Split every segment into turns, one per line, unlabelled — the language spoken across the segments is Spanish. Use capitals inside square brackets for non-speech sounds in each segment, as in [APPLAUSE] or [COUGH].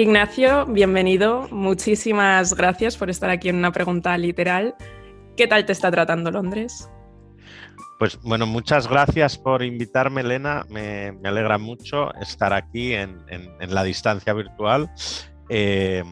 Ignacio, bienvenido. Muchísimas gracias por estar aquí en una pregunta literal. ¿Qué tal te está tratando Londres?
Pues bueno, muchas gracias por invitarme, Elena. Me, alegra mucho estar aquí en, la distancia virtual, eh,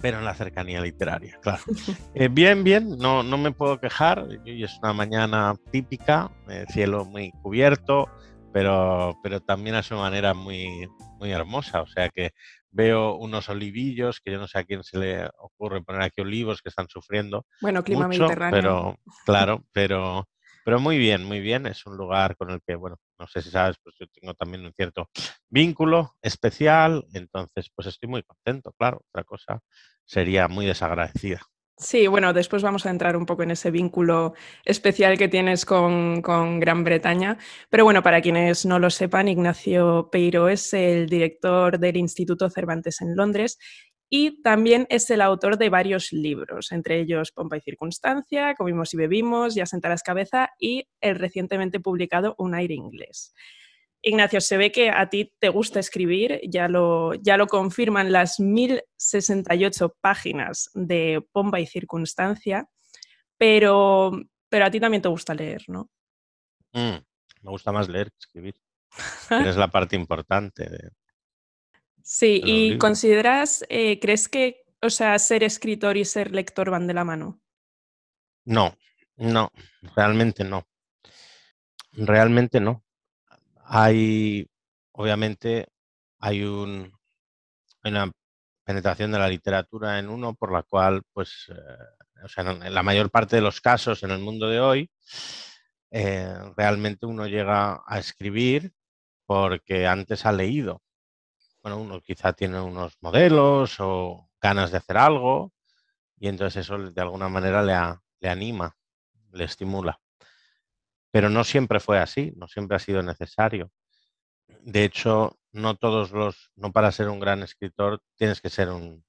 pero en la cercanía literaria, claro. [LAUGHS] Eh, bien, bien, no, no me puedo quejar. Hoy es una mañana típica, eh, cielo muy cubierto, pero, pero también a su manera muy, muy hermosa. O sea que veo unos olivillos, que yo no sé a quién se le ocurre poner aquí olivos que están sufriendo.
Bueno, clima
mucho,
mediterráneo.
Pero, claro, pero, pero muy bien, muy bien. Es un lugar con el que, bueno, no sé si sabes, pues yo tengo también un cierto vínculo especial, entonces pues estoy muy contento, claro. Otra cosa sería muy desagradecida.
Sí, bueno, después vamos a entrar un poco en ese vínculo especial que tienes con, Gran Bretaña. Pero bueno, para quienes no lo sepan, Ignacio Peiro es el director del Instituto Cervantes en Londres y también es el autor de varios libros, entre ellos Pompa y Circunstancia, Comimos y Bebimos, Ya sentarás cabeza y el recientemente publicado Un aire inglés. Ignacio, se ve que a ti te gusta escribir, ya lo, ya lo confirman las 1068 páginas de Pomba y Circunstancia, pero, pero a ti también te gusta leer, ¿no?
Mm, me gusta más leer que escribir. es la parte importante. De,
sí, ¿y consideras, eh, crees que, o sea, ser escritor y ser lector van de la mano?
No, no, realmente no. Realmente no. Hay, obviamente, hay, un, una penetración de la literatura en uno por la cual, pues, eh, o sea, en la mayor parte de los casos en el mundo de hoy, eh, realmente uno llega a escribir porque antes ha leído. Bueno, uno quizá tiene unos modelos o ganas de hacer algo y entonces eso de alguna manera le, le anima, le estimula. Pero no siempre fue así, no siempre ha sido necesario. De hecho, no todos los, no para ser un gran escritor tienes que ser un,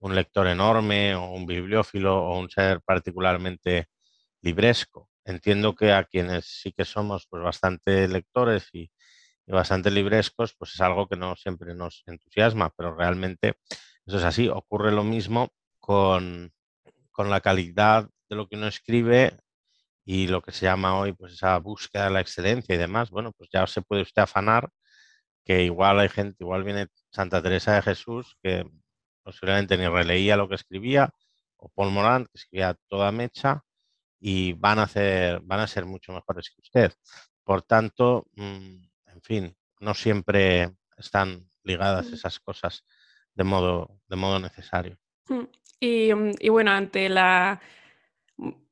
lector enorme o un bibliófilo o un ser particularmente libresco. Entiendo que a quienes sí que somos pues, bastante lectores y, bastante librescos, pues es algo que no siempre nos entusiasma, pero realmente eso es así. Ocurre lo mismo con, con la calidad de lo que uno escribe y lo que se llama hoy pues esa búsqueda de la excelencia y demás, bueno, pues ya se puede usted afanar que igual hay gente, igual viene Santa Teresa de Jesús que posiblemente ni releía lo que escribía, o Paul Morant que escribía toda mecha y van a, hacer, van a ser mucho mejores que usted. Por tanto, mm, en fin, no siempre están ligadas mm. esas cosas de modo, de modo necesario.
Mm, y bueno, ante la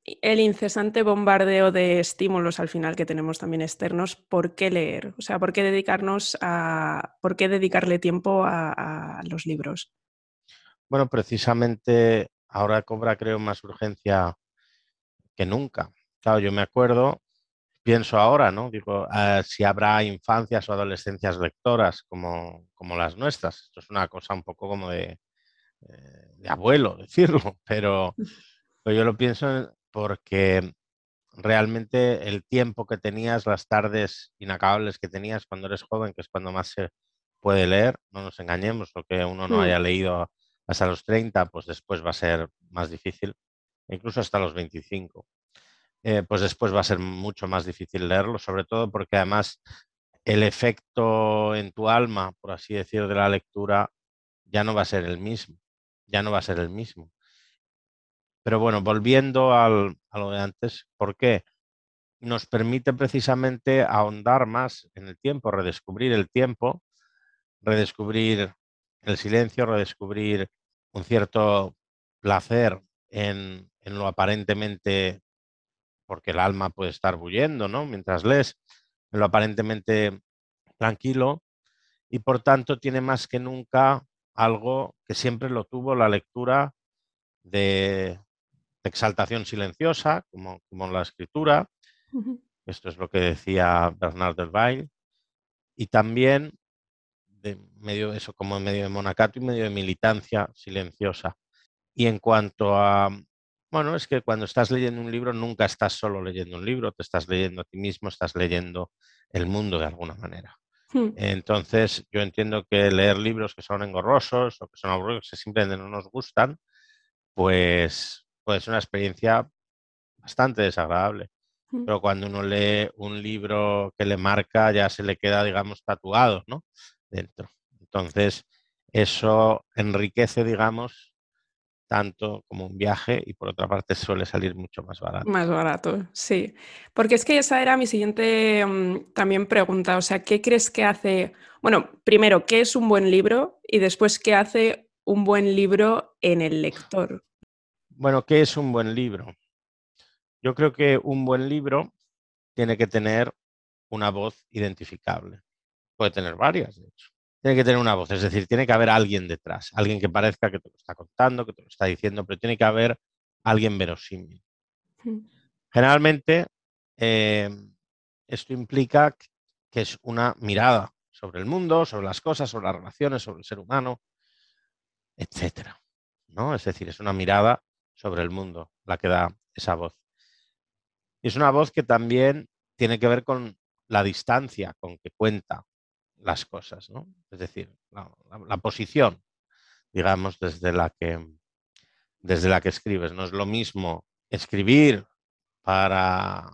el incesante bombardeo de estímulos al final que tenemos también externos, ¿por qué leer? O sea, ¿por qué dedicarnos a, por qué dedicarle tiempo a, los libros?
Bueno, precisamente ahora cobra, creo, más urgencia que nunca. Claro, yo me acuerdo, pienso ahora, ¿no? Digo, ah, si habrá infancias o adolescencias lectoras como, como, las nuestras. Esto es una cosa un poco como de, eh, de abuelo [LAUGHS] decirlo, pero, [LAUGHS] pero yo lo pienso porque realmente el tiempo que tenías, las tardes inacabables que tenías cuando eres joven, que es cuando más se puede leer, no nos engañemos, lo que uno no mm. haya leído hasta los 30, pues después va a ser más difícil, incluso hasta los 25. Eh, pues después va a ser mucho más difícil leerlo, sobre todo porque además el efecto en tu alma, por así decir, de la lectura ya no va a ser el mismo, ya no va a ser el mismo. Pero bueno, volviendo al, a lo de antes, ¿por qué? Nos permite precisamente ahondar más en el tiempo, redescubrir el tiempo, redescubrir el silencio, redescubrir un cierto placer en, en lo aparentemente, porque el alma puede estar bullendo, ¿no? Mientras lees, en lo aparentemente tranquilo, y por tanto tiene más que nunca algo que siempre lo tuvo la lectura de exaltación silenciosa, como, como en la escritura. Esto es lo que decía Bernard Bail. Y también de medio eso, como en medio de monacato y medio de militancia silenciosa. Y en cuanto a, bueno, es que cuando estás leyendo un libro nunca estás solo leyendo un libro, te estás leyendo a ti mismo, estás leyendo el mundo de alguna manera.
Hmm.
Entonces, yo entiendo que leer libros que son engorrosos o que son aburridos, que simplemente no nos gustan, pues puede ser una experiencia bastante desagradable.
Mm.
Pero cuando uno lee un libro que le marca, ya se le queda, digamos, tatuado, ¿no? Dentro. Entonces, eso enriquece, digamos, tanto como un viaje y por otra parte suele salir mucho más barato.
Más barato, sí. Porque es que esa era mi siguiente mm, también pregunta. O sea, ¿qué crees que hace? Bueno, primero, ¿qué es un buen libro? Y después, ¿qué hace un buen libro en el lector?
Bueno, ¿qué es un buen libro? Yo creo que un buen libro tiene que tener una voz identificable. Puede tener varias, de hecho. Tiene que tener una voz, es decir, tiene que haber alguien detrás, alguien que parezca que te lo está contando, que te lo está diciendo, pero tiene que haber alguien verosímil. Generalmente, eh, esto implica que es una mirada sobre el mundo, sobre las cosas, sobre las relaciones, sobre el ser humano, etcétera. ¿no? Es decir, es una mirada sobre el mundo la que da esa voz. Y es una voz que también tiene que ver con la distancia con que cuenta las cosas, ¿no? Es decir, la, posición, digamos, desde la que desde la que escribes. No es lo mismo escribir para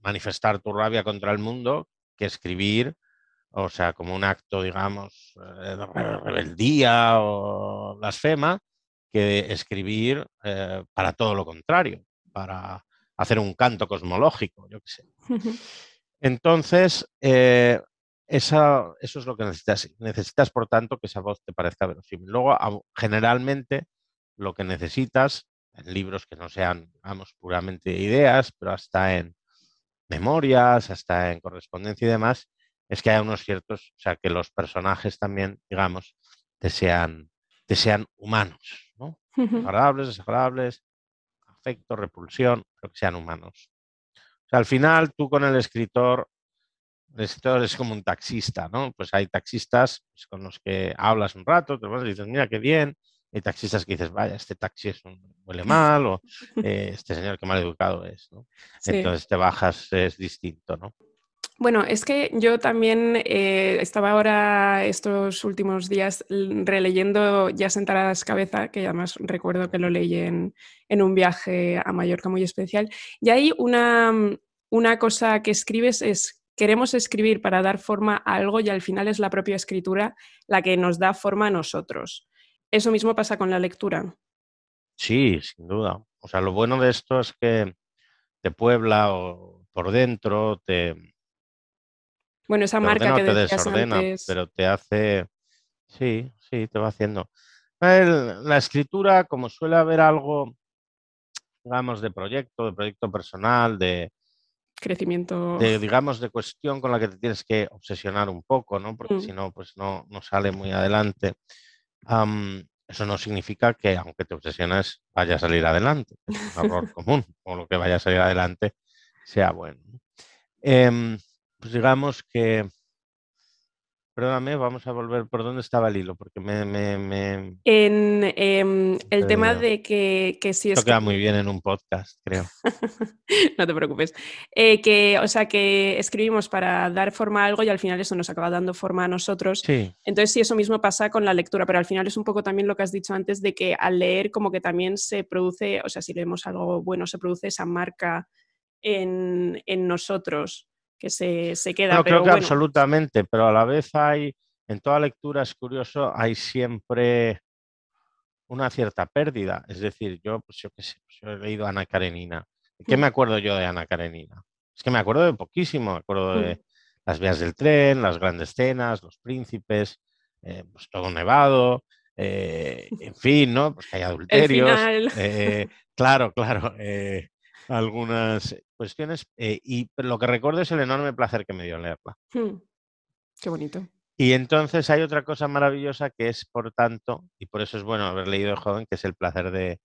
manifestar tu rabia contra el mundo que escribir, o sea, como un acto, digamos, eh, de re- rebeldía o blasfema, que escribir eh, para todo lo contrario, para hacer un canto cosmológico, yo qué sé. [LAUGHS] Entonces, eh, esa- eso es lo que necesitas. Necesitas, por tanto, que esa voz te parezca verosímil. Luego, generalmente, lo que necesitas en libros que no sean, digamos, puramente ideas, pero hasta en memorias, hasta en correspondencia y demás, es que haya unos ciertos, o sea, que los personajes también, digamos, te sean, te sean humanos, ¿no? Agradables, desagradables, afecto, repulsión, pero que sean humanos. O sea, al final tú con el escritor, el escritor es como un taxista, ¿no? Pues hay taxistas pues, con los que hablas un rato, te vas y dices, mira qué bien. Hay taxistas que dices, vaya, este taxi es un, huele mal, o [LAUGHS] eh, este señor qué mal educado es, ¿no?
Sí.
Entonces te bajas, es distinto, ¿no?
Bueno, es que yo también eh, estaba ahora estos últimos días releyendo Ya sentarás cabeza, que además recuerdo que lo leí en, en un viaje a Mallorca muy especial. Y hay una, mm, una cosa que escribes es, queremos escribir para dar forma a algo y al final es la propia escritura la que nos da forma a nosotros. Eso mismo pasa con la lectura.
Sí, sin duda. O sea, lo bueno de esto es que te puebla o por dentro, te,
Bueno, esa
te
marca
ordena
que
te desordena,
antes.
pero te hace, sí, sí, te va haciendo. El- la escritura, como suele haber algo, digamos, de proyecto, de proyecto personal, de,
Crecimiento.
de, digamos, de cuestión con la que te tienes que obsesionar un poco, ¿no? Porque
Mm.
si no, pues no, no sale muy adelante. Am, eso no significa que aunque te obsesiones vaya a salir adelante. Es un error [LAUGHS] común, o lo que vaya a salir adelante sea bueno. ¿no? Pues digamos que, perdóname, vamos a volver por dónde estaba el hilo, porque me, me, me-
En em, el tema de que, que si
esto
es
queda muy bien en un podcast, creo. [LAUGHS]
no te preocupes. Eh, que, o sea, que escribimos para dar forma a algo y al final eso nos acaba dando forma a nosotros.
Sí,
Entonces, sí, eso mismo pasa con la lectura, pero al final es un poco también lo que has dicho antes de que al leer como que también se produce, o sea, si leemos algo bueno, se produce esa marca en, en nosotros que se, se queda.
Bueno,
pero
creo que
bueno,
absolutamente, pero a la vez hay, en toda lectura es curioso, hay siempre una cierta pérdida. Es decir, yo, pues yo qué sé, pues yo he leído Ana Karenina. ¿De qué
Mm.
me acuerdo yo de Ana Karenina? Es que me acuerdo de poquísimo, me acuerdo de
Mm.
las vías del tren, las grandes cenas, los príncipes, eh, pues todo nevado, eh, en fin, ¿no? Pues que hay adulterios. eh, [LAUGHS] claro, claro. eh, algunas cuestiones. eh, y lo que recuerdo es el enorme placer que me dio leerla.
Hmm, Qué bonito.
Y entonces hay otra cosa maravillosa que es, por tanto, y por eso es bueno haber leído de joven, que es el placer de,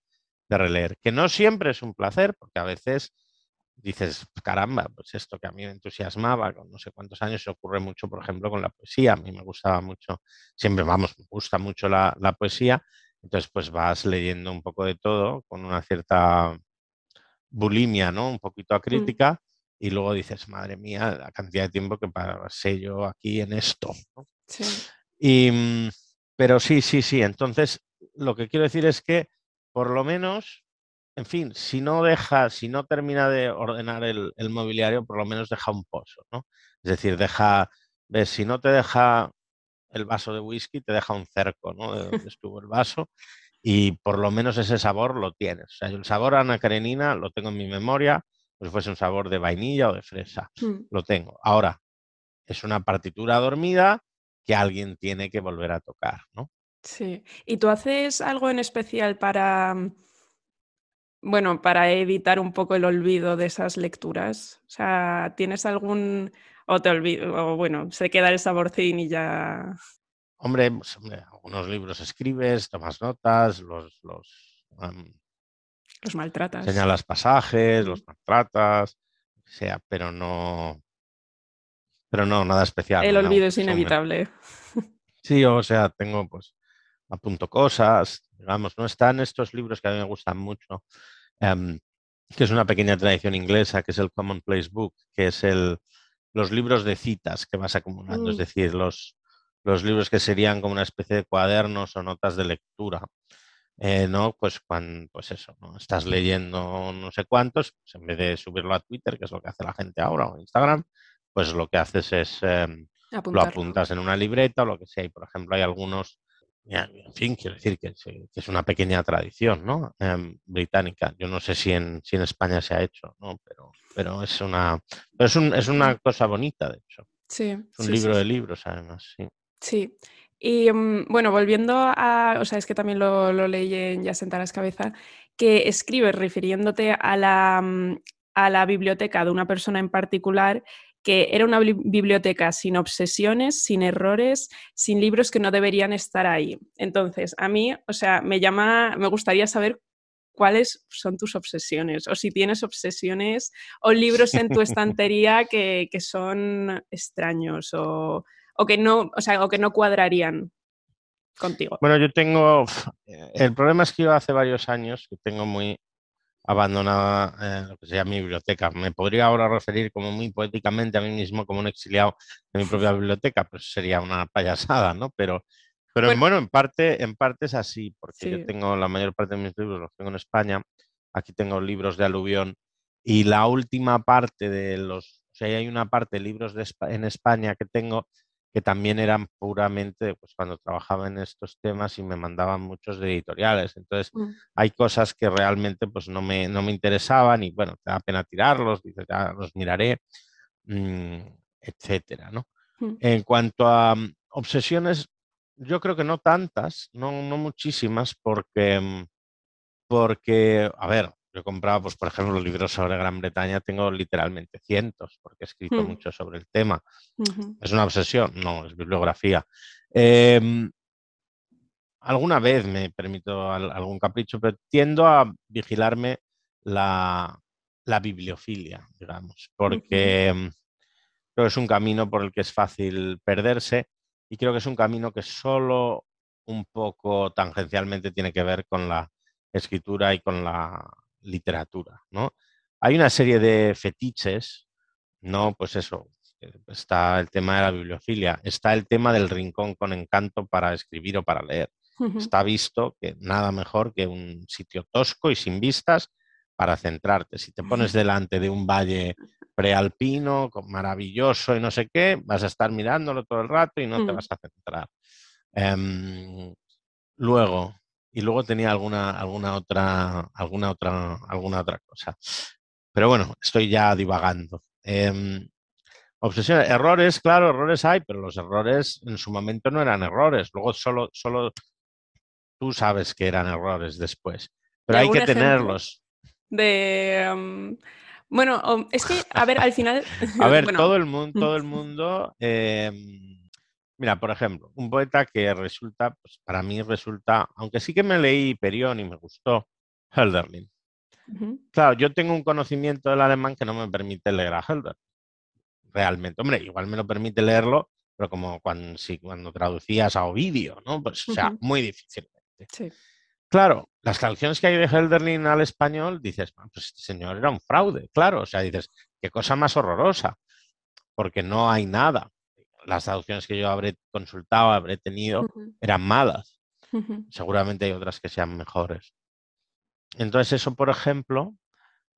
de releer. Que no siempre es un placer, porque a veces dices, caramba, pues esto que a mí me entusiasmaba con no sé cuántos años, se ocurre mucho, por ejemplo, con la poesía. A mí me gustaba mucho, siempre, vamos, me gusta mucho la, la poesía. Entonces, pues vas leyendo un poco de todo con una cierta bulimia, ¿no? Un poquito acrítica. y luego dices, madre mía, la cantidad de tiempo que pasé yo aquí en esto. Sí. Y, mm, pero sí, sí, sí. Entonces, lo que quiero decir es que por lo menos, en fin, si no deja, si no termina de ordenar el, mobiliario, por lo menos deja un pozo, ¿no? Es decir, deja, ves, si no te deja el vaso de whisky, te deja un cerco, ¿no? De donde estuvo el vaso y por lo menos ese sabor lo tienes. O sea, el sabor a lo tengo en mi memoria, como si fuese un sabor de vainilla o de fresa. Mm. Lo tengo. Ahora, es una partitura dormida que alguien tiene que volver a tocar, ¿no?
Sí. ¿Y tú haces algo en especial para, mm, bueno, para evitar un poco el olvido de esas lecturas? O sea, ¿tienes algún o te olvido, o bueno, se queda el saborcín y ya.
Hombre, pues, algunos libros escribes, tomas notas, los, los,
los maltratas.
Señalas pasajes, los maltratas, sea, pero no. Pero no, nada especial.
El olvido es inevitable.
Sí, o sea, tengo pues apunto cosas, digamos, no están estos libros que a mí me gustan mucho, em, que es una pequeña tradición inglesa, que es el Commonplace Book, que es el, los libros de citas que vas acumulando, es mm. decir, los, los libros que serían como una especie de cuadernos o notas de lectura. Eh, ¿no? Pues cuando, pues eso, ¿no? Estás leyendo no sé cuántos, pues en vez de subirlo a Twitter, que es lo que hace la gente ahora, o Instagram, pues lo que haces es em, lo apuntas en una libreta o lo que sea. Y por ejemplo, hay algunos, en fin, quiero decir que, es una pequeña tradición, ¿no? Em, británica. Yo no sé si en, si en España se ha hecho, ¿no? Pero, pero es una, es, un, es una cosa bonita, de hecho.
Sí.
Es un libro de libros, además, sí.
Sí. Y mm, bueno, volviendo a, o sea, es que también lo, lo leí en Ya sentaras cabeza, que escribes refiriéndote a la, mm, a la biblioteca de una persona en particular que era una biblioteca sin obsesiones, sin errores, sin libros que no deberían estar ahí. Entonces, a mí, o sea, me llama, me gustaría saber cuáles son tus obsesiones o si tienes obsesiones o libros en tu [LAUGHS] estantería que, que son extraños o, o que no, o sea, o que no cuadrarían contigo.
Bueno, yo tengo, el problema es que yo hace varios años que tengo muy abandonada eh, lo que sea mi biblioteca. Me podría ahora referir como muy poéticamente a mí mismo como un exiliado de mi propia biblioteca, pues sería una payasada, ¿no? Pero, pero bueno, en, parte, en parte es así, porque yo tengo la mayor parte de mis libros los tengo en España. Aquí tengo libros de aluvión y la última parte de los, o sea, hay una parte de libros de, en España que tengo que también eran puramente, pues cuando trabajaba en estos temas y me mandaban muchos de editoriales. Entonces, mm. hay cosas que realmente pues no me, no me interesaban y bueno, te da pena tirarlos, dices, ya los miraré, mm, etcétera, ¿no? Mm. En cuanto a obsesiones, yo creo que no tantas, no, no muchísimas, porque, porque, a ver, yo he comprado, pues, por ejemplo, los libros sobre Gran Bretaña, tengo literalmente cientos, porque he escrito hmm. mucho sobre el tema. ¿Es una obsesión? No, es bibliografía. Em, alguna vez me permito algún capricho, pero tiendo a vigilarme la, bibliofilia, digamos, porque em, creo que es un camino por el que es fácil perderse y creo que es un camino que solo un poco tangencialmente tiene que ver con la escritura y con la literatura, ¿no? Hay una serie de fetiches, ¿no? Pues eso, eh, está el tema de la bibliofilia, está el tema del rincón con encanto para escribir o para leer. Está visto que nada mejor que un sitio tosco y sin vistas para centrarte. Si te pones [LAUGHS] delante de un valle prealpino, maravilloso y no sé qué, vas a estar mirándolo todo el rato y no te vas a centrar. Em, luego, y luego tenía alguna, alguna, otra, alguna, otra, alguna otra cosa. Pero bueno, estoy ya divagando. Eh, errores, claro, errores hay, pero los errores en su momento no eran errores. Luego solo, solo tú sabes que eran errores después. Pero hay que tenerlos.
De. Em, bueno, es que, a ver, al final.
a [LAUGHS] ver, todo el mundo, todo el mundo. Mira, por ejemplo, un poeta que resulta, pues para mí resulta, aunque sí que me leí Perión y me gustó, Hölderlin. Claro, yo tengo un conocimiento del alemán que no me permite leer a Hölderlin. Realmente, hombre, igual me lo permite leerlo, pero como cuando, cuando traducías a Ovidio, ¿no? Pues, o sea, muy difícilmente. Sí. Claro, las traducciones que hay de Helderlin al español, dices, pues este señor era un fraude, claro, o sea, dices, qué cosa más horrorosa, porque no hay nada. Las traducciones que yo habré consultado, habré tenido, eran malas. Seguramente hay otras que sean mejores. Entonces, eso, por ejemplo,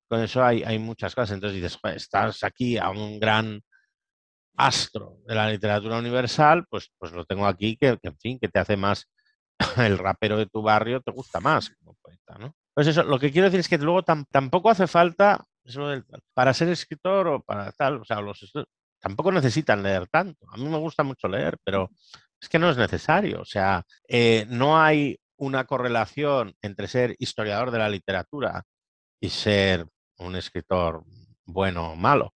con eso hay, hay muchas cosas. Entonces dices, estás aquí a un gran astro de la literatura universal, pues, pues lo tengo aquí, que, en fin, que te hace más, [LAUGHS] el rapero de tu barrio te gusta más como poeta, ¿no? Pues eso, lo que quiero decir es que luego tampoco hace falta, para ser escritor o para tal, o sea, los tampoco necesitan leer tanto. A mí me gusta mucho leer, pero es que no es necesario. O sea, eh, no hay una correlación entre ser historiador de la literatura y ser un escritor bueno o malo.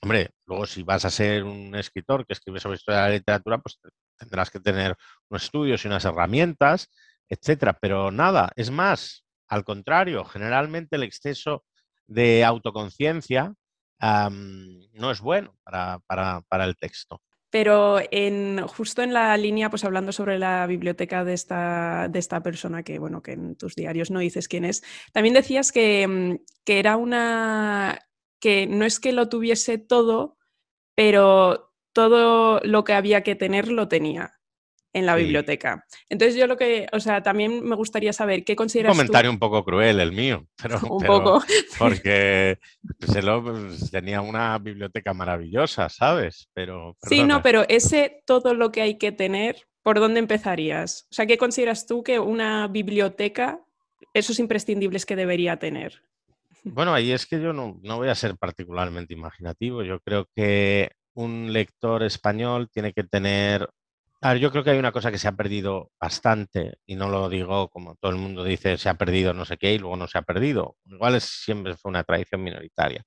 Hombre, luego si vas a ser un escritor que escribe sobre historia de la literatura, pues tendrás que tener unos estudios y unas herramientas, etcétera. Pero nada, es más, al contrario, generalmente el exceso de autoconciencia no es bueno para, para, el texto.
Pero en, justo en la línea, pues hablando sobre la biblioteca de esta, de esta persona, que bueno, que en tus diarios no dices quién es, también decías que, mm, que era una que no es que lo tuviese todo, pero todo lo que había que tener lo tenía en la biblioteca. Entonces yo lo que, o sea, también me gustaría saber qué consideras
Un comentario un poco cruel el mío, [LAUGHS] pero...
un poco.
Porque pues, tenía una biblioteca maravillosa, ¿sabes? Pero...
Sí, no, pero ese todo lo que hay que tener, ¿por dónde empezarías? O sea, ¿qué consideras tú que una biblioteca, esos imprescindibles que debería tener?
Bueno, ahí es que yo no, no voy a ser particularmente imaginativo. Yo creo que un lector español tiene que tener a ver, yo creo que hay una cosa que se ha perdido bastante, y no lo digo como todo el mundo dice, se ha perdido no sé qué y luego no se ha perdido. Igual es, siempre fue una tradición minoritaria.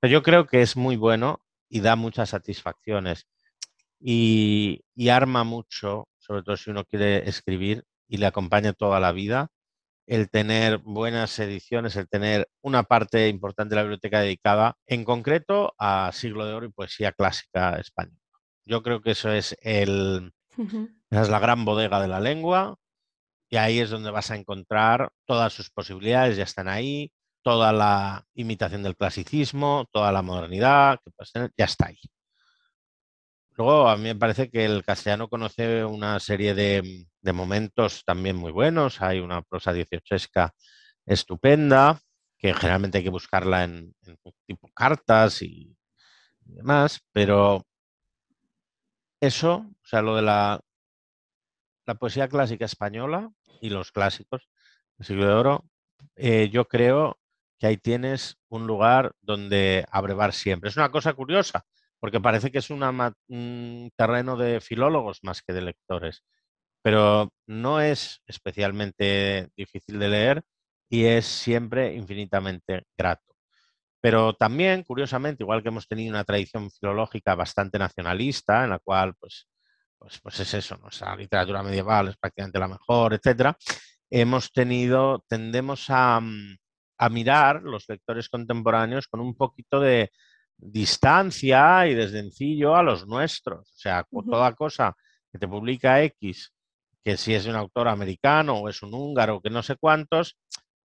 Pero yo creo que es muy bueno y da muchas satisfacciones y, arma mucho, sobre todo si uno quiere escribir y le acompaña toda la vida, el tener buenas ediciones, el tener una parte importante de la biblioteca dedicada en concreto a siglo de oro y poesía clásica española. Yo creo que eso es el, esa es la gran bodega de la lengua y ahí es donde vas a encontrar todas sus posibilidades, ya están ahí, toda la imitación del clasicismo, toda la modernidad, que ya está ahí. Luego, a mí me parece que el castellano conoce una serie de, momentos también muy buenos. Hay una prosa dieciochesca estupenda, que generalmente hay que buscarla en, tipo cartas y demás, pero eso, sea, lo de la, la poesía clásica española y los clásicos del siglo de oro, eh, yo creo que ahí tienes un lugar donde abrevar siempre. Es una cosa curiosa, porque parece que es un terreno de filólogos más que de lectores, pero no es especialmente difícil de leer y es siempre infinitamente grato. Pero también, curiosamente, igual que hemos tenido una tradición filológica bastante nacionalista, en la cual, pues, pues, pues es eso, nuestra literatura medieval es prácticamente la mejor, etcétera, hemos tenido, tendemos a, mm, a mirar los lectores contemporáneos con un poquito de distancia y desdencillo a los nuestros. O sea, toda cosa que te publica X, que si es un autor americano o es un húngaro, que no sé cuántos,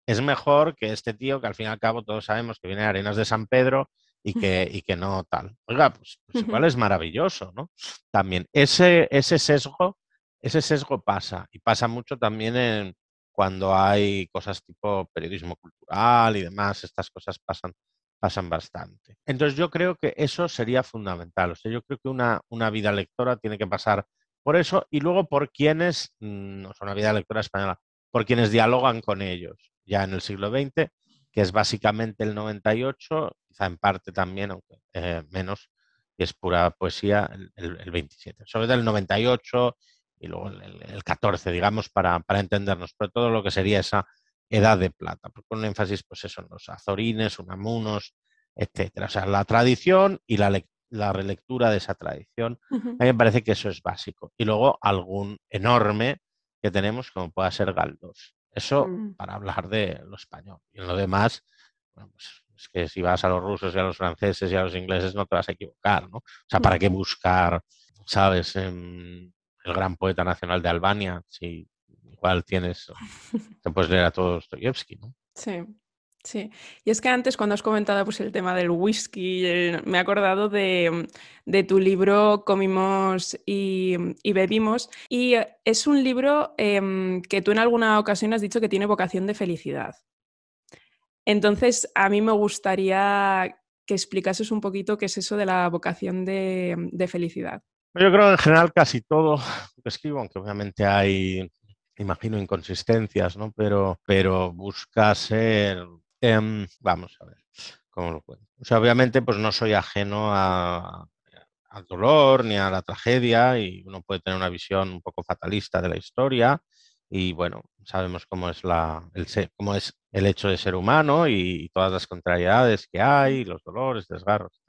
es mejor que este tío que al fin y al cabo todos sabemos que viene de Arenas de San Pedro y que, y que no tal. Oiga, pues, pues igual es maravilloso, ¿no? También ese, ese sesgo, ese sesgo pasa y pasa mucho también en cuando hay cosas tipo periodismo cultural y demás, estas cosas pasan, pasan bastante. Entonces yo creo que eso sería fundamental. O sea, yo creo que una, una vida lectora tiene que pasar por eso y luego por quienes, mm, no son una vida lectora española, por quienes dialogan con ellos ya en el siglo XX, que es básicamente el 98, quizá en parte también, aunque eh, menos, y es pura poesía, el, 27. Sobre todo el 98 y luego el, 14, digamos, para, para, entendernos, pero todo lo que sería esa edad de plata, con un énfasis, pues eso, en los azorines, unamunos, etcétera. O sea, la tradición y la, la relectura de esa tradición, a mí me parece que eso es básico. Y luego algún enorme que tenemos, como pueda ser Galdós. Eso mm. para hablar de lo español. Y en lo demás, bueno, pues es que si vas a los rusos y a los franceses y a los ingleses no te vas a equivocar, ¿no? O sea, ¿para qué buscar, sabes, el gran poeta nacional de Albania? Si igual tienes, te puedes leer a todo Dostoyevsky, ¿no?
Sí. Sí, y es que antes cuando has comentado pues, el tema del whisky, me he acordado de, tu libro Comimos y, Bebimos, y eh, es un libro em, que tú en alguna ocasión has dicho que tiene vocación de felicidad. Entonces, a mí me gustaría que explicases un poquito qué es eso de la vocación de, felicidad.
Yo creo que en general casi todo lo que escribo, aunque obviamente hay, imagino, inconsistencias, ¿no? Pero, pero busca ser Em, vamos a ver cómo lo puedo. O sea, obviamente, pues no soy ajeno al dolor ni a la tragedia y uno puede tener una visión un poco fatalista de la historia y bueno, sabemos cómo es, la, el, cómo es el hecho de ser humano y, todas las contrariedades que hay, los dolores, desgarros,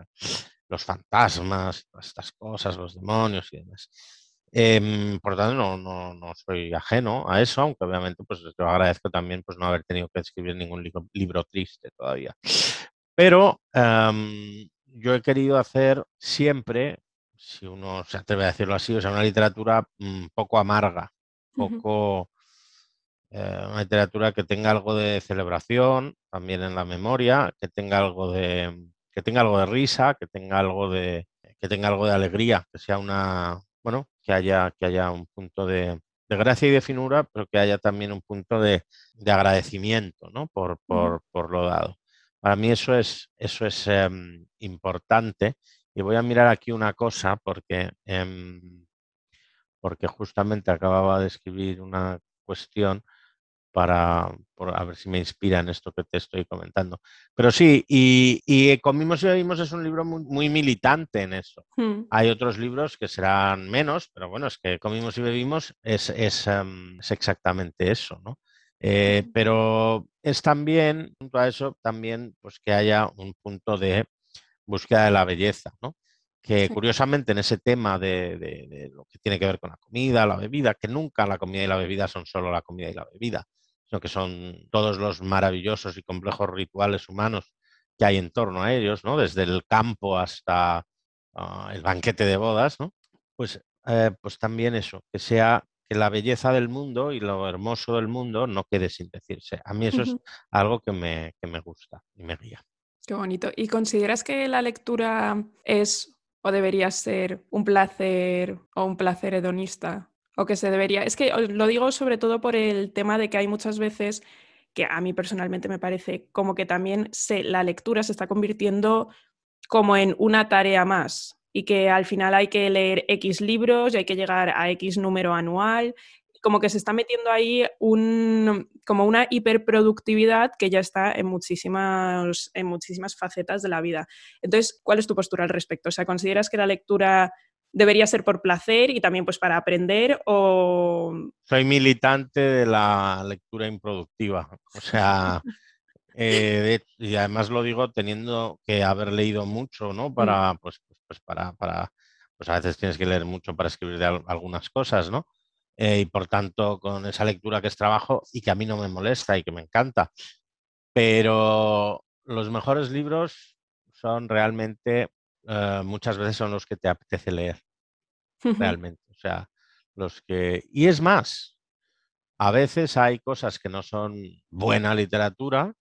los fantasmas, todas estas cosas, los demonios y demás. Em, por tanto, no, no, no, soy ajeno a eso, aunque obviamente pues yo agradezco también pues no haber tenido que escribir ningún libro, triste todavía. Pero em, yo he querido hacer siempre, si uno se atreve a decirlo así, o sea, una literatura un mm, poco amarga, poco... Eh, una literatura que tenga algo de celebración también en la memoria, que tenga algo de, que tenga algo de risa, que tenga algo de, que tenga algo de alegría, que sea una, bueno, que haya, que haya un punto de, gracia y de finura, pero que haya también un punto de, agradecimiento ¿no? por, por, lo dado. Para mí eso es, eso es em, importante y voy a mirar aquí una cosa porque, em, porque justamente acababa de escribir una cuestión para a ver si me inspira en esto que te estoy comentando. Pero sí, y, y Comimos y Bebimos es un libro muy, militante en eso. Hmm. Hay otros libros que serán menos, pero bueno, es que Comimos y Bebimos es, es, em, exactamente eso, ¿no? Eh, pero es también, junto a eso, también pues que haya un punto de búsqueda de la belleza, ¿no? Que curiosamente en ese tema de, de, lo que tiene que ver con la comida, la bebida, que nunca la comida y la bebida son solo la comida y la bebida, que son todos los maravillosos y complejos rituales humanos que hay en torno a ellos, ¿no? desde el campo hasta ah, el banquete de bodas, ¿no? pues, eh, pues también eso, que sea que la belleza del mundo y lo hermoso del mundo no quede sin decirse. A mí eso es algo que me, que me gusta y me guía.
Qué bonito. ¿Y consideras que la lectura es o debería ser un placer o un placer hedonista? o que se debería. Es que lo digo sobre todo por el tema de que hay muchas veces que a mí personalmente me parece como que también se, la lectura se está convirtiendo como en una tarea más y que al final hay que leer X libros y hay que llegar a X número anual. Como que se está metiendo ahí un, como una hiperproductividad que ya está en muchísimas, en muchísimas facetas de la vida. Entonces, ¿cuál es tu postura al respecto? O sea, ¿consideras que la lectura debería ser por placer y también pues para aprender o...
Soy militante de la lectura improductiva, o sea, eh, y además lo digo teniendo que haber leído mucho, ¿no? Mm. Para, pues, pues, pues, para, para, pues a veces tienes que leer mucho para escribir de algunas cosas, ¿no? Eh, y por tanto, con esa lectura que es trabajo y que a mí no me molesta y que me encanta. Pero los mejores libros son realmente eh, muchas veces son los que te apetece leer, [LAUGHS] realmente. O sea, los que... Y es más, a veces hay cosas que no son buena literatura,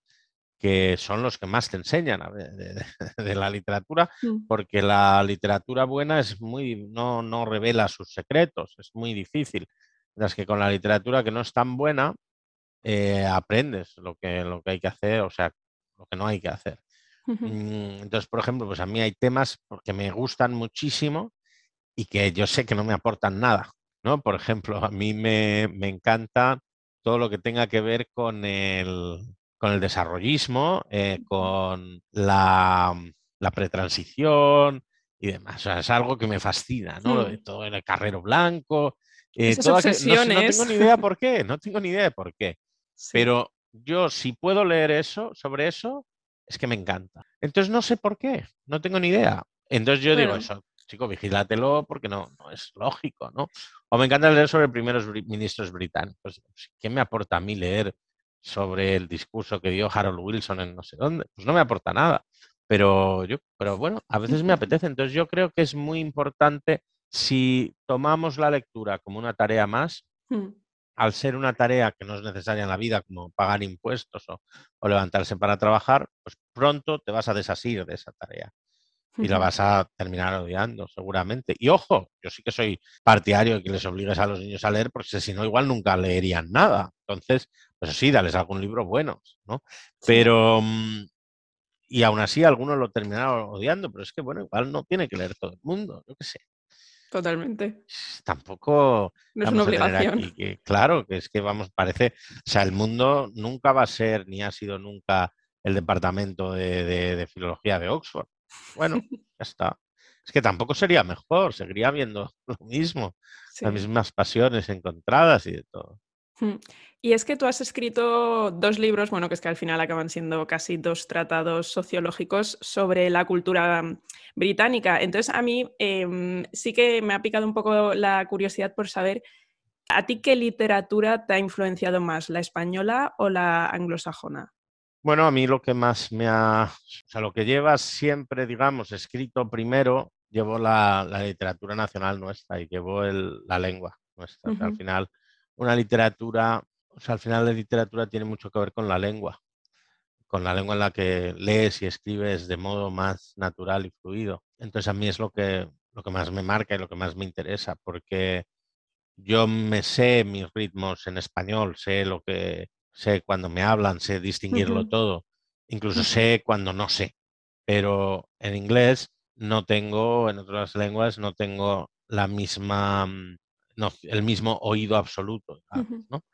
que son los que más te enseñan [LAUGHS] de, la literatura, mm. porque la literatura buena es muy, no, no revela sus secretos, es muy difícil. Mientras que con la literatura que no es tan buena, eh, aprendes lo que, lo que hay que hacer, o sea, lo que no hay que hacer. Mm, entonces, por ejemplo, pues a mí hay temas que me gustan muchísimo y que yo sé que no me aportan nada, ¿no? Por ejemplo, a mí me, encanta todo lo que tenga que ver con el, con el desarrollismo, eh, con la, la, pretransición y demás. O sea, es algo que me fascina, ¿no? Mm. Todo el carrero blanco.
Eh, Esas obsesiones.
No, tengo ni idea por qué, no tengo ni idea de por qué. [LAUGHS] Pero yo si puedo leer eso, sobre eso, es que me encanta. Entonces no sé por qué, no tengo ni idea. Entonces yo digo eso, chico, vigílatelo porque no, no es lógico, ¿no? O me encanta leer sobre primeros ministros británicos. ¿Qué me aporta a mí leer sobre el discurso que dio Harold Wilson en no sé dónde? Pues no me aporta nada. Pero yo, pero bueno, a veces me [LAUGHS] apetece. Entonces yo creo que es muy importante si tomamos la lectura como una tarea más, hmm. al ser una tarea que no es necesaria en la vida, como pagar impuestos o, levantarse para trabajar, pues pronto te vas a desasir de esa tarea y la vas a terminar odiando, seguramente. Y ojo, yo sí que soy partidario de que les obligues a los niños a leer, porque si no, igual nunca leerían nada. Entonces, pues sí, dales algún libro bueno, ¿no? Pero, mm, y aún así algunos lo terminaron odiando, pero es que, bueno, igual no tiene que leer todo el mundo, yo qué sé.
Totalmente.
Tampoco.
No es una obligación.
claro, que es que vamos, parece. O sea, el mundo nunca va a ser, ni ha sido nunca el departamento de, filología de Oxford. Bueno, [LAUGHS] ya está. Es que tampoco sería mejor, seguiría viendo [LAUGHS] lo mismo, las mismas pasiones encontradas y de todo.
Y es que tú has escrito dos libros, bueno, que es que al final acaban siendo casi dos tratados sociológicos sobre la cultura mm, británica. Entonces, a mí em, sí que me ha picado un poco la curiosidad por saber, ¿a ti qué literatura te ha influenciado más, la española o la anglosajona?
Bueno, a mí lo que más me ha, o sea, lo que llevas siempre, digamos, escrito primero, llevo la, literatura nacional nuestra y llevo la lengua nuestra. al final, una literatura o sea, al final la literatura tiene mucho que ver con la lengua, con la lengua en la que lees y escribes de modo más natural y fluido. Entonces a mí es lo que, lo que más me marca y lo que más me interesa, porque yo me sé mis ritmos en español, sé lo que sé cuando me hablan, sé distinguirlo todo, incluso sé cuando no sé, pero en inglés no tengo, en otras lenguas no tengo la misma, mm, no, el mismo oído absoluto, ¿no?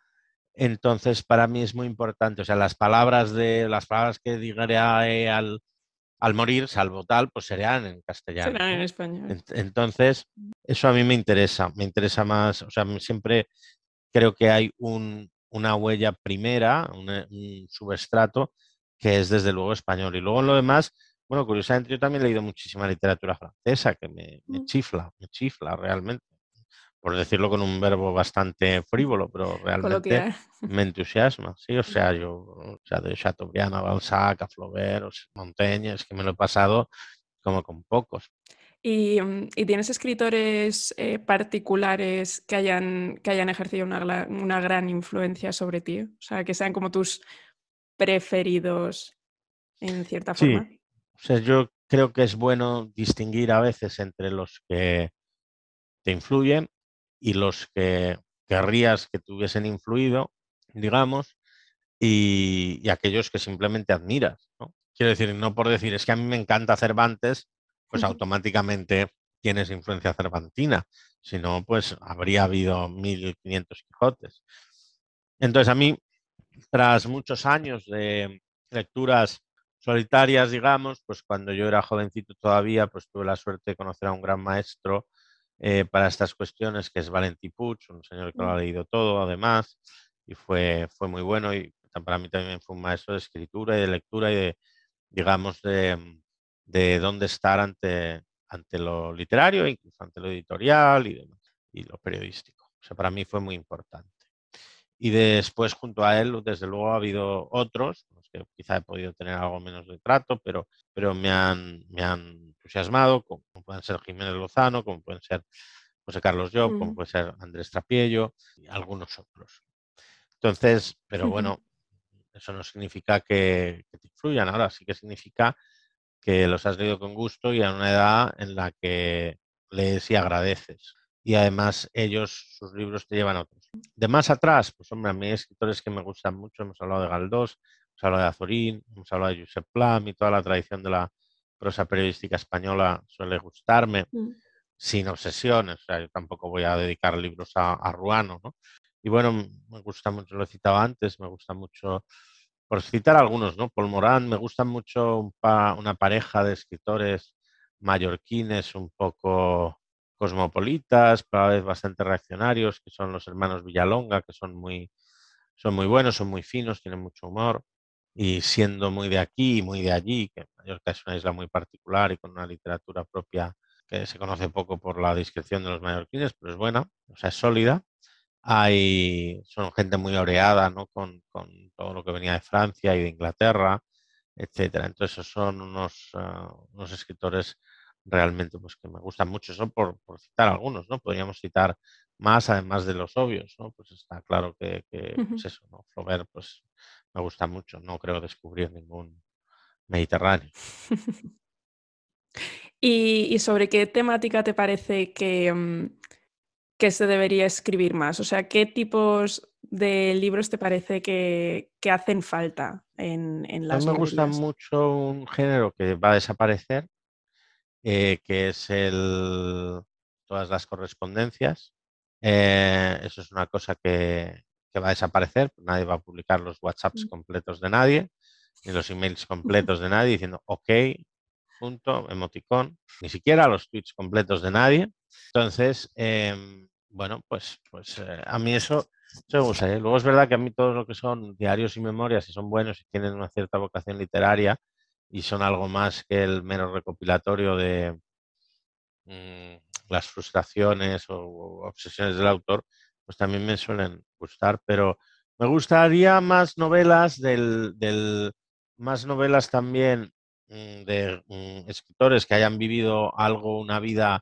Entonces, para mí es muy importante, o sea, las palabras de las palabras que digaré al, al morir, salvo tal, pues serían en castellano.
Serán en español.
Entonces, eso a mí me interesa, me interesa más, o sea, siempre creo que hay un, una huella primera, un, subestrato, que es desde luego español. Y luego en lo demás, bueno, curiosamente yo también he leído muchísima literatura francesa, que me, me mm. chifla, me chifla realmente por decirlo con un verbo bastante frívolo, pero realmente [LAUGHS] me entusiasma. Sí, o sea, yo, o sea, de Chateaubriand a Balzac, a Flaubert, Montaigne, es que me lo he pasado como con pocos.
¿Y, mm, tienes escritores eh, particulares que hayan, que hayan ejercido una, una, gran influencia sobre ti? O sea, que sean como tus preferidos en cierta forma.
Sí, o sea, yo creo que es bueno distinguir a veces entre los que te influyen y los que querrías que tuviesen influido, digamos, y, aquellos que simplemente admiras. ¿no? Quiero decir, no por decir, es que a mí me encanta Cervantes, pues automáticamente tienes influencia cervantina, si no, pues habría habido 1500 Quijotes. Entonces, a mí, tras muchos años de lecturas solitarias, digamos, pues cuando yo era jovencito todavía, pues tuve la suerte de conocer a un gran maestro eh, para estas cuestiones, que es Valentí Puig, un señor que lo ha mm. leído todo además, y fue, fue muy bueno y para mí también fue un maestro de escritura y de lectura y de, digamos, de, mm, de dónde estar ante, ante lo literario, incluso ante lo editorial y, y lo periodístico. O sea, para mí fue muy importante. Y después, junto a él, desde luego ha habido otros, los que quizá he podido tener algo menos de trato, pero, pero me, han, me han entusiasmado, como pueden ser Jiménez Lozano, como pueden ser José Carlos Job, como puede ser Andrés Trapiello y algunos otros. Entonces, pero bueno, eso no significa que, te influyan, ahora sí que significa que los has leído con gusto y a una edad en la que lees y agradeces. Y además ellos, sus libros te llevan a otros. De más atrás, pues hombre, a mí hay escritores que me gustan mucho, hemos hablado de Galdós, hemos hablado de Azorín, hemos hablado de Josep Plam y toda la tradición de la prosa periodística española suele gustarme, mm. sin obsesiones. O sea, yo tampoco voy a dedicar libros a, Ruano, ¿no? Y bueno, me gusta mucho, lo he citado antes, me gusta mucho, por citar algunos, ¿no? Paul Morán, me gusta mucho una pareja de escritores mallorquines un poco cosmopolitas, pero a la vez bastante reaccionarios, que son los hermanos Villalonga, que son muy, son muy buenos, son muy finos, tienen mucho humor y siendo muy de aquí y muy de allí, que Mallorca es una isla muy particular y con una literatura propia que se conoce poco por la discreción de los mallorquines, pero es buena, o sea, es sólida. Hay, son gente muy oreada ¿no? con, con todo lo que venía de Francia y de Inglaterra, etcétera. Entonces, son unos, ah, unos escritores realmente pues que me gustan mucho, eso por, citar algunos, ¿no? Podríamos citar más además de los obvios, ¿no? Pues está claro que, pues eso, ¿no? Flaubert pues me gusta mucho, no creo descubrir ningún Mediterráneo. [LAUGHS]
¿Y, sobre qué temática te parece que, mm, que se debería escribir más? O sea, ¿qué tipos de libros te parece que, hacen falta en, en las
A mí me gusta mucho un género que va a desaparecer, eh, que es el, todas las correspondencias. Eh, eso es una cosa que, va a desaparecer, nadie va a publicar los WhatsApps mm. completos de nadie, ni los emails [LAUGHS] completos de nadie diciendo ok, punto, emoticón, ni siquiera los tweets completos de nadie. Entonces, em, bueno, pues, pues eh, a mí eso, me gusta. Luego es verdad que a mí todo lo que son diarios y memorias, si son buenos y tienen una cierta vocación literaria y son algo más que el mero recopilatorio de mm, las frustraciones o, obsesiones del autor, pues también me suelen gustar, pero me gustaría más novelas del, del más novelas también Mm, de mm, escritores que hayan vivido algo, una vida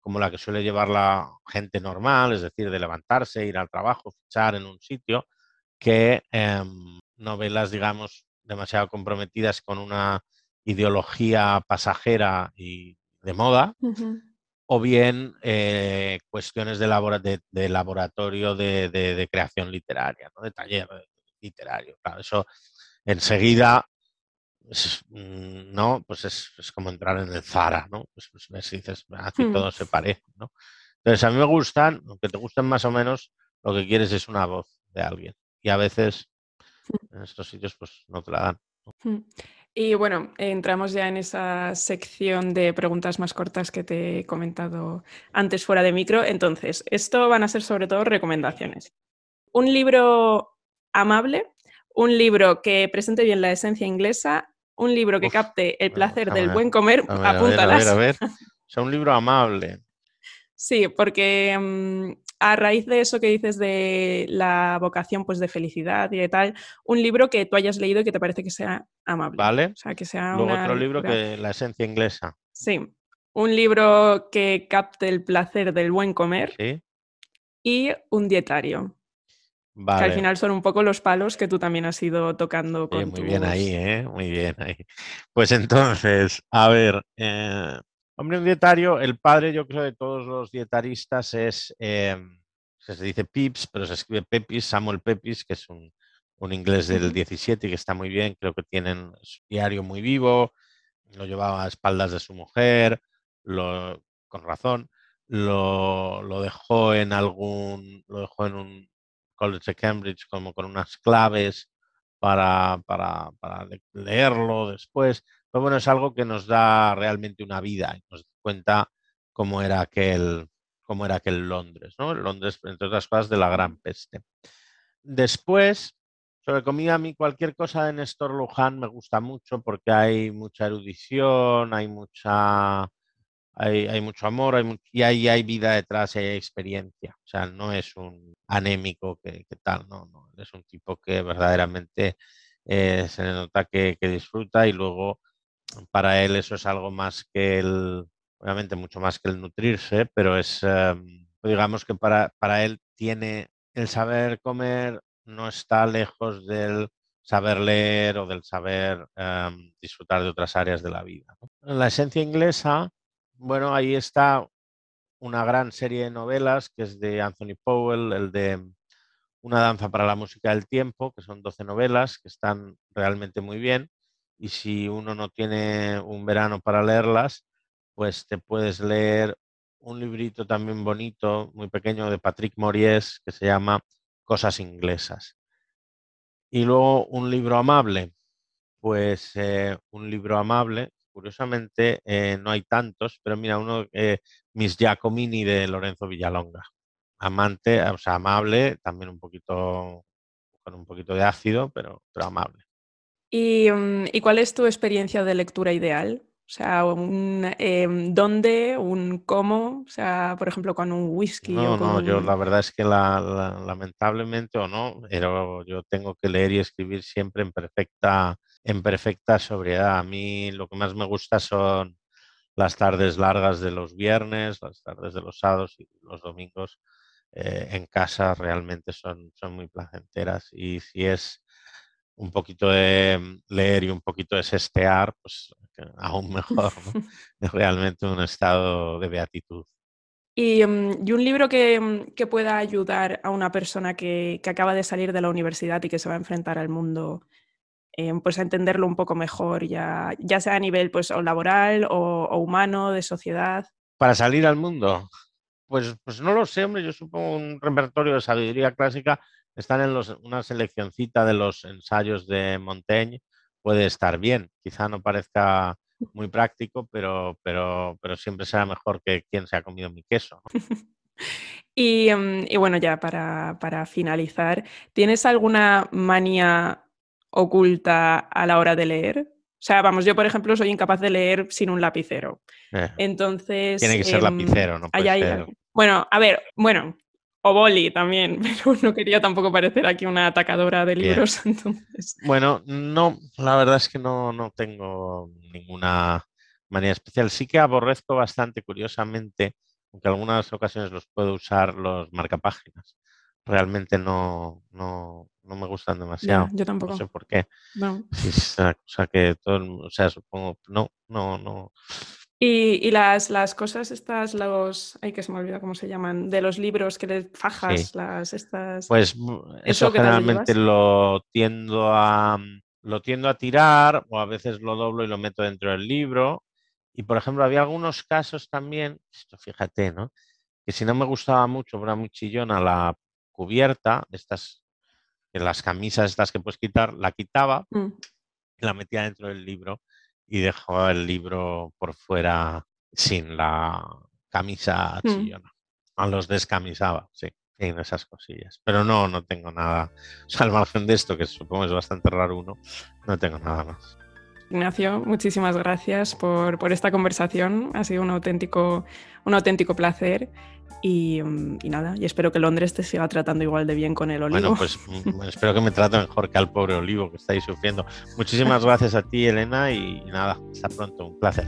como la que suele llevar la gente normal, es decir, de levantarse, ir al trabajo, fichar en un sitio, que em, novelas, digamos, demasiado comprometidas con una ideología pasajera y de moda, o bien eh, cuestiones de, de, laboratorio de, creación literaria, ¿no? de taller literario. Claro, eso enseguida Mm, no, pues es, como entrar en el Zara, ¿no? Pues, pues dices, aquí hmm. todo se parece, ¿no? Entonces a mí me gustan, aunque te gusten más o menos, lo que quieres es una voz de alguien. Y a veces hmm. en estos sitios pues no te la dan.
Hmm. Y bueno, entramos ya en esa sección de preguntas más cortas que te he comentado antes fuera de micro. Entonces, esto van a ser sobre todo recomendaciones. Un libro amable, un libro que presente bien la esencia inglesa un libro que capte el placer del buen comer, apúntalas.
A ver, a ver, [LAUGHS] O sea, un libro amable.
Sí, porque mm, a raíz de eso que dices de la vocación pues, de felicidad y de tal, un libro que tú hayas leído y que te parece que sea amable.
Vale.
O sea, que sea
Luego otro libro que La esencia inglesa.
Sí. Un libro que capte el placer del buen comer.
Sí.
Y un dietario. Que al final son un poco los palos que tú también has ido tocando con
Muy bien ahí, ¿eh? Muy bien ahí. Pues entonces, a ver, eh, hombre, un dietario, el padre yo creo de todos los dietaristas es, em, se dice Pips, pero se escribe Pepis, Samuel Pepis, que es un, inglés del 17 y que está muy bien, creo que tienen su diario muy vivo, lo llevaba a espaldas de su mujer, lo, con razón, lo, lo dejó en algún, lo dejó en un College de Cambridge como con unas claves para, para, leerlo después. Pero bueno, es algo que nos da realmente una vida y nos cuenta cómo era aquel, cómo era aquel Londres, ¿no? Londres, entre otras cosas, de la gran peste. Después, sobre comida, a mí cualquier cosa de Néstor Luján me gusta mucho porque hay mucha erudición, hay mucha hay, mucho amor y hay, hay, vida detrás y hay experiencia. O sea, no es un anémico que, tal, no, no, es un tipo que verdaderamente eh, se nota que, disfruta y luego para él eso es algo más que el, obviamente mucho más que el nutrirse, pero es, em, digamos que para, para él tiene el saber comer no está lejos del saber leer o del saber em, disfrutar de otras áreas de la vida. La esencia inglesa bueno, ahí está una gran serie de novelas que es de Anthony Powell, el de Una danza para la música del tiempo, que son 12 novelas que están realmente muy bien. Y si uno no tiene un verano para leerlas, pues te puedes leer un librito también bonito, muy pequeño, de Patrick Mories, que se llama Cosas inglesas. Y luego un libro amable, pues eh, un libro amable Curiosamente eh, no hay tantos, pero mira, uno, eh, Miss Giacomini de Lorenzo Villalonga. Amante, o sea, amable, también un poquito, con un poquito de ácido, pero, pero amable.
¿Y, mm, ¿Y, cuál es tu experiencia de lectura ideal? O sea, un, em, ¿dónde? ¿Un cómo? O sea, por ejemplo, con un whisky.
No, no, yo la verdad es que lamentablemente o no, pero yo tengo que leer y escribir siempre en perfecta en perfecta sobriedad. A mí lo que más me gusta son las tardes largas de los viernes, las tardes de los sábados y los domingos eh, en casa realmente son, son muy placenteras. Y si es un poquito de leer y un poquito de sestear, pues [LAUGHS] aún mejor, [LAUGHS] Es realmente un estado de beatitud.
Y, mm, un libro mm, que, pueda ayudar a una persona que, acaba de salir de la universidad y que se va a enfrentar al mundo, eh, pues a entenderlo un poco mejor, ya, ya sea a nivel pues, o laboral o, humano, de sociedad.
Para salir al mundo, pues, pues no lo sé, hombre, yo supongo un repertorio de sabiduría clásica, están en los, una seleccioncita de los ensayos de Montaigne, puede estar bien, quizá no parezca muy práctico, pero, pero, pero siempre será mejor que quien se ha comido mi queso. [LAUGHS]
Em, y, bueno, ya para, finalizar, ¿tienes alguna manía oculta a la hora de leer? O sea, vamos, yo por ejemplo soy incapaz de leer sin un lapicero. Eh, Entonces.
Tiene que ser em, lapicero, ¿no?
Bueno, a ver, bueno, o boli también, [LAUGHS] pero no quería tampoco parecer aquí una atacadora de libros. [LAUGHS] Entonces.
Bueno, no, la verdad es que no, no tengo ninguna manera especial. Sí que aborrezco bastante, curiosamente, aunque algunas ocasiones los puedo usar los marcapáginas. Realmente no, no, no me gustan demasiado.
yo tampoco.
No sé por qué.
No.
Es una cosa que todo, o sea, supongo, no, no, no.
Y, las, las, cosas estas, los, ay que se me olvida cómo se llaman, de los libros que le fajas, las estas.
Pues mm, eso, generalmente lo tiendo a lo tiendo a tirar o a veces lo doblo y lo meto dentro del libro. Y por ejemplo, había algunos casos también, esto fíjate, ¿no? Que si no me gustaba mucho, era muy chillona la cubierta, estas, las camisas estas que puedes quitar, la quitaba mm. y la metía dentro del libro y dejaba el libro por fuera sin la camisa mm. chillona. A los descamisaba, sí, en esas cosillas. Pero no, no tengo nada. [LAUGHS] O sea, al margen de esto, que supongo es bastante raro uno, no tengo nada más.
Ignacio, muchísimas gracias por, por esta conversación. Ha sido un auténtico, un auténtico placer. Y, mm, y, nada, y espero que Londres te siga tratando igual de bien con el olivo.
Bueno, pues mm, espero que me trate mejor que al pobre olivo que estáis sufriendo. Muchísimas [LAUGHS] gracias a ti, Elena, y nada, hasta pronto, un placer.